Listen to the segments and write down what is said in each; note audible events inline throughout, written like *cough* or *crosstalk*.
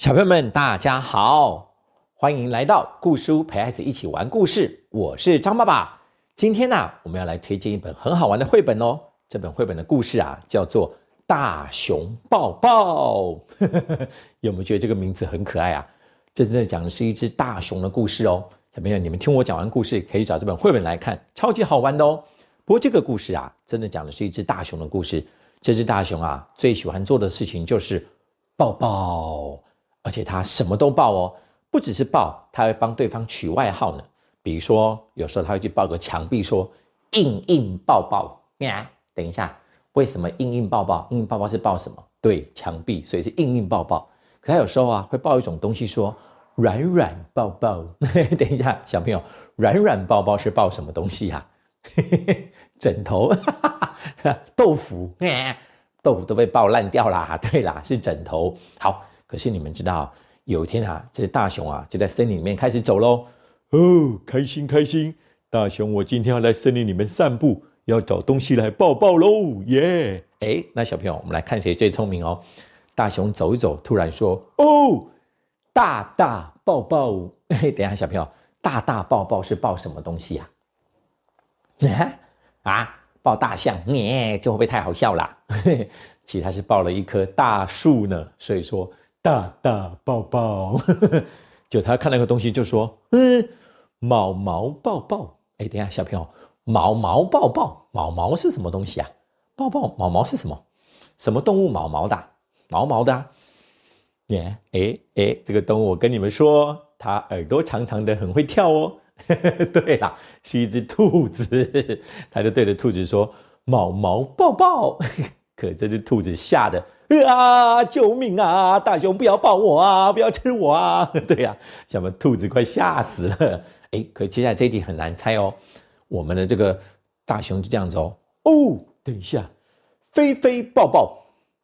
小朋友们，大家好，欢迎来到故书陪孩子一起玩故事。我是张爸爸。今天呢，我们要来推荐一本很好玩的绘本哦。这本绘本的故事啊，叫做《大熊抱抱》。*laughs* 有没有觉得这个名字很可爱啊？这真的讲的是一只大熊的故事哦。小朋友，你们听我讲完故事，可以找这本绘本来看，超级好玩的哦。不过这个故事啊，真的讲的是一只大熊的故事。这只大熊啊，最喜欢做的事情就是抱抱。而且他什么都抱哦，不只是抱，他会帮对方取外号呢。比如说，有时候他会去抱个墙壁，说“硬硬抱抱”。呀，等一下，为什么硬硬抱抱？硬硬抱抱是抱什么？对，墙壁，所以是硬硬抱抱。可他有时候啊，会抱一种东西，说“软软抱抱”。*laughs* 等一下，小朋友，软软抱抱是抱什么东西呀？*laughs* 枕头，*laughs* 豆腐，豆腐都被抱烂掉啦。对啦，是枕头。好。可是你们知道，有一天啊，这大熊啊就在森林里面开始走喽。哦，开心开心！大熊，我今天要来森林里面散步，要找东西来抱抱喽！耶！哎，那小朋友，我们来看谁最聪明哦。大熊走一走，突然说：“哦，大大抱抱！”哎，*laughs* 等一下，小朋友，大大抱抱是抱什么东西呀？啊，抱大象？耶，这会不会太好笑啦？*laughs* 其实他是抱了一棵大树呢，所以说。大大抱抱，*laughs* 就他看那个东西就说：“嗯，毛毛抱抱。”哎，等下，小朋友，毛毛抱抱，毛毛是什么东西啊？抱抱，毛毛是什么？什么动物毛毛的？毛毛的？耶，哎哎，这个动物我跟你们说，它耳朵长长的，很会跳哦。*laughs* 对啦，是一只兔子，*laughs* 他就对着兔子说：“毛毛抱抱。”可这只兔子吓得。啊！救命啊！大熊不要抱我啊！不要吃我啊！*laughs* 对呀，小们兔子快吓死了。*laughs* 哎，可接下来这一题很难猜哦。我们的这个大熊就这样子哦。哦，等一下，飞飞抱抱。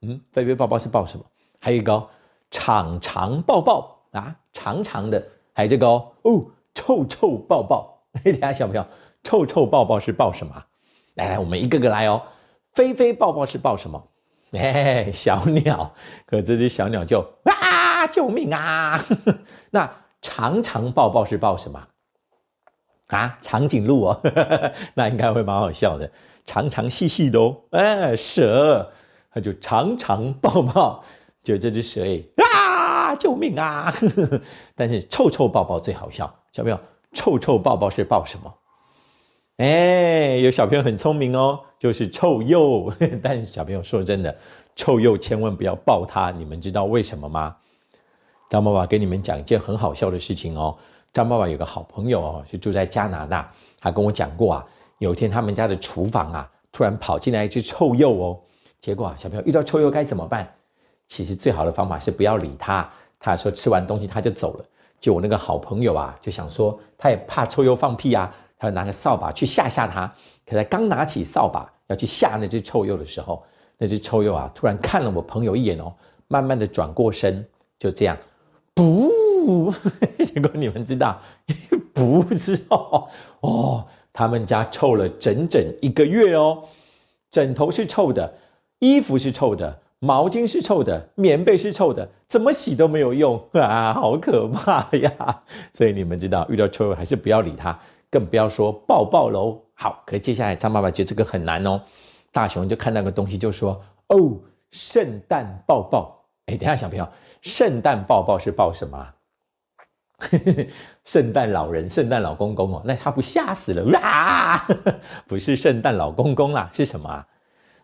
嗯，飞飞抱抱是抱什么？还有一个哦长长抱抱啊，长长的。还有这个哦，哦，臭臭抱抱。*laughs* 哎，大家小朋友，臭臭抱抱是抱什么？来来，我们一个个来哦。飞飞抱抱是抱什么？哎，小鸟，可这只小鸟就啊，救命啊！*laughs* 那长长抱抱是抱什么啊？长颈鹿哦，*laughs* 那应该会蛮好笑的，长长细细的哦。哎，蛇，它就长长抱抱，就这只蛇哎啊，救命啊！*laughs* 但是臭臭抱抱最好笑，小朋友，臭臭抱抱是抱什么？哎，有小朋友很聪明哦，就是臭鼬。*laughs* 但是小朋友说真的，臭鼬千万不要抱它。你们知道为什么吗？张爸爸给你们讲一件很好笑的事情哦。张爸爸有个好朋友哦，是住在加拿大。他跟我讲过啊，有一天他们家的厨房啊，突然跑进来一只臭鼬哦。结果啊，小朋友遇到臭鼬该怎么办？其实最好的方法是不要理他。他说吃完东西他就走了。就我那个好朋友啊，就想说他也怕臭鼬放屁啊。他拿个扫把去吓吓他，可他刚拿起扫把要去吓那只臭鼬的时候，那只臭鼬啊，突然看了我朋友一眼哦，慢慢的转过身，就这样，不，*laughs* 结果你们知道，不知道哦，他们家臭了整整一个月哦，枕头是臭的，衣服是臭的，毛巾是臭的，棉被是臭的，怎么洗都没有用啊，好可怕呀！*laughs* 所以你们知道，遇到臭鼬还是不要理它。更不要说抱抱喽。好，可接下来张爸爸觉得这个很难哦。大熊就看那个东西就说：“哦，圣诞抱抱。”哎，等下小朋友，圣诞抱抱是抱什么？*laughs* 圣诞老人、圣诞老公公哦，那他不吓死了啊？*laughs* 不是圣诞老公公啦，是什么啊？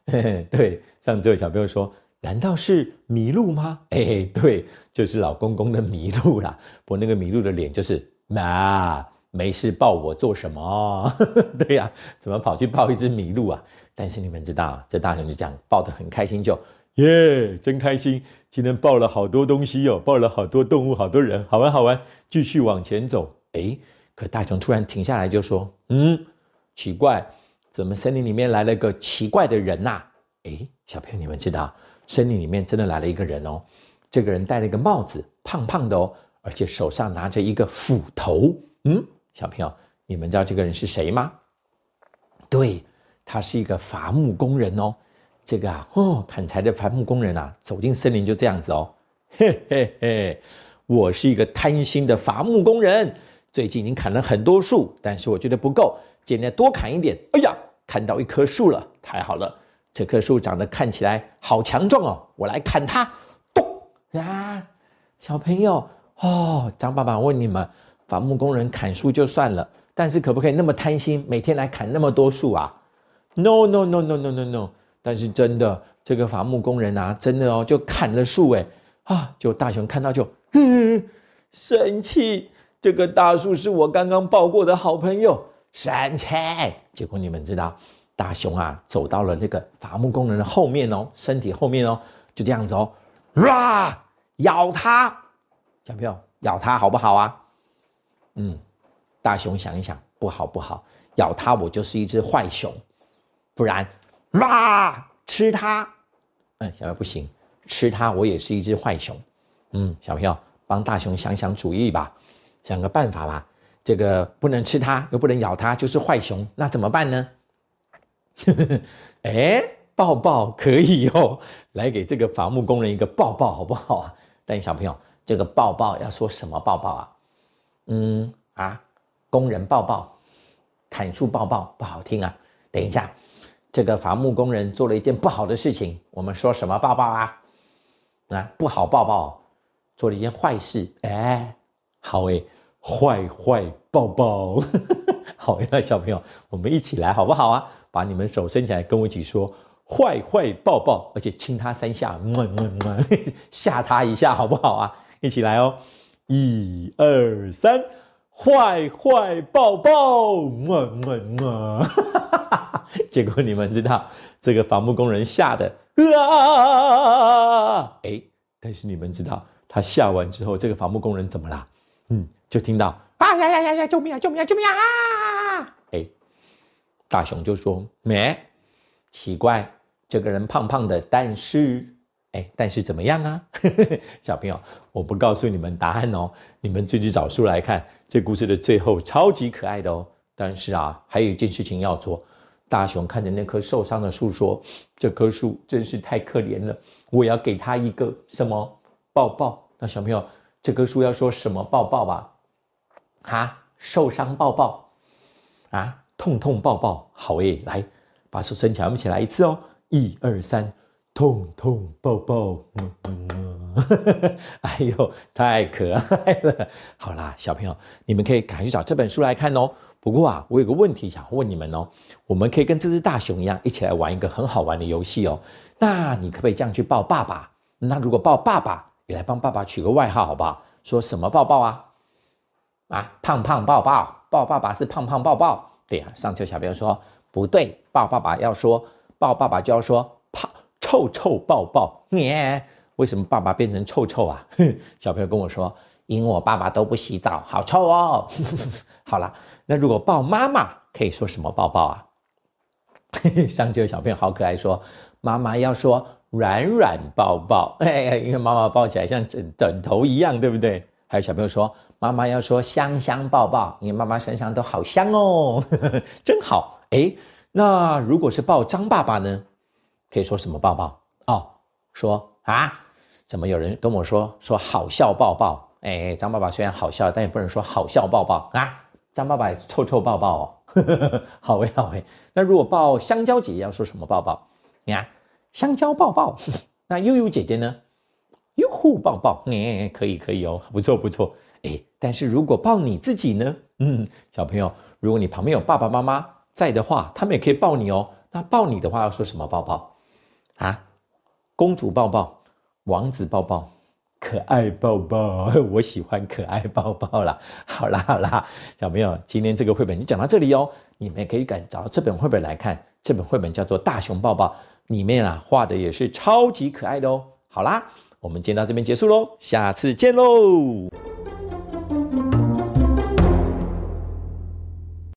*laughs* 对，上这位小朋友说：“难道是麋鹿吗？”哎，对，就是老公公的麋鹿啦。不过那个麋鹿的脸就是嘛。没事抱我做什么？*laughs* 对呀，怎么跑去抱一只麋鹿啊？但是你们知道，这大熊就这样抱得很开心，就耶，真开心！今天抱了好多东西哟，抱了好多动物，好多人，好玩好玩，继续往前走。哎，可大熊突然停下来就说：“嗯，奇怪，怎么森林里面来了个奇怪的人呐？”哎，小朋友，你们知道，森林里面真的来了一个人哦。这个人戴了一个帽子，胖胖的哦，而且手上拿着一个斧头。嗯。小朋友，你们知道这个人是谁吗？对，他是一个伐木工人哦。这个啊，哦，砍柴的伐木工人啊，走进森林就这样子哦。嘿嘿嘿，我是一个贪心的伐木工人，最近已经砍了很多树，但是我觉得不够，今天多砍一点。哎呀，看到一棵树了，太好了，这棵树长得看起来好强壮哦，我来砍它。咚啊，小朋友哦，张爸爸问你们，伐木工人砍树就算了，但是可不可以那么贪心，每天来砍那么多树啊？No No No No No No No，但是真的，这个伐木工人啊，真的哦，就砍了树哎。啊！就大熊看到就 *laughs* 生气，这个大树是我刚刚抱过的好朋友，生气。结果你们知道，大熊啊走到了那个伐木工人的后面哦，身体后面哦，就这样子哦，哇，咬他，小朋友咬他好不好啊？嗯，大熊想一想，不好不好，咬它我就是一只坏熊，不然，哇，吃它，嗯，小朋友不行。吃它，我也是一只坏熊。嗯，小朋友帮大熊想想主意吧，想个办法吧。这个不能吃它，又不能咬它，就是坏熊，那怎么办呢？*laughs* 哎，抱抱可以哦，来给这个伐木工人一个抱抱，好不好啊？但小朋友，这个抱抱要说什么抱抱啊？嗯啊，工人抱抱，砍树抱抱不好听啊。等一下，这个伐木工人做了一件不好的事情，我们说什么抱抱啊？啊，不好抱抱，做了一件坏事。哎，好诶，坏坏抱抱，*laughs* 好呀，小朋友，我们一起来好不好啊？把你们手伸起来，跟我一起说坏坏抱抱，而且亲他三下，么么么，*laughs* 吓他一下好不好啊？一起来哦，一二三，坏坏抱抱，么么么，*laughs* 结果你们知道，这个伐木工人吓得。啊！哎，但是你们知道他吓完之后，这个伐木工人怎么啦？嗯，就听到啊呀呀呀呀！救命啊！救命啊！救命啊！哎，大熊就说：没，奇怪，这个人胖胖的，但是，哎，但是怎么样啊？*laughs* 小朋友，我不告诉你们答案哦，你们自己找书来看。这故事的最后超级可爱的哦。但是啊，还有一件事情要做。大熊看着那棵受伤的树说：“这棵树真是太可怜了，我要给它一个什么抱抱？”那小朋友，这棵树要说什么抱抱吧？啊，受伤抱抱，啊，痛痛抱抱。好诶，来，把手伸起来，我们一起来一次哦，一二三，痛痛抱抱。嗯嗯，*laughs* 哎呦，太可爱了。好啦，小朋友，你们可以赶快去找这本书来看哦。不过啊，我有个问题想问你们哦，我们可以跟这只大熊一样，一起来玩一个很好玩的游戏哦。那你可不可以这样去抱爸爸？那如果抱爸爸，也来帮爸爸取个外号好不好？说什么抱抱啊？啊，胖胖抱抱，抱爸爸是胖胖抱抱。对呀，上次小朋友说不对，抱爸爸要说抱爸爸就要说臭臭抱抱。耶，为什么爸爸变成臭臭啊？*laughs* 小朋友跟我说，因为我爸爸都不洗澡，好臭哦。*laughs* 好了。那如果抱妈妈可以说什么抱抱啊？*laughs* 上就有小朋友好可爱，说妈妈要说软软抱抱，哎，因为妈妈抱起来像枕枕头一样，对不对？还有小朋友说妈妈要说香香抱抱，因为妈妈身上都好香哦，真好。哎，那如果是抱张爸爸呢？可以说什么抱抱？哦，说啊，怎么有人跟我说说好笑抱抱？哎，张爸爸虽然好笑，但也不能说好笑抱抱啊。张爸爸也臭臭抱抱哦，*laughs* 好诶好诶。那如果抱香蕉姐姐要说什么抱抱？你看香蕉抱抱。那悠悠姐姐呢？哟呼抱抱，哎，可以可以哦，不错不错。哎，但是如果抱你自己呢？嗯，小朋友，如果你旁边有爸爸妈妈在的话，他们也可以抱你哦。那抱你的话要说什么抱抱？啊，公主抱抱，王子抱抱。可爱抱抱，*laughs* 我喜欢可爱抱抱啦。好啦好啦，小朋友，今天这个绘本就讲到这里哦。你们可以赶找这本绘本来看，这本绘本叫做《大熊抱抱》，里面啊画的也是超级可爱的哦。好啦，我们今天到这边结束喽，下次见喽。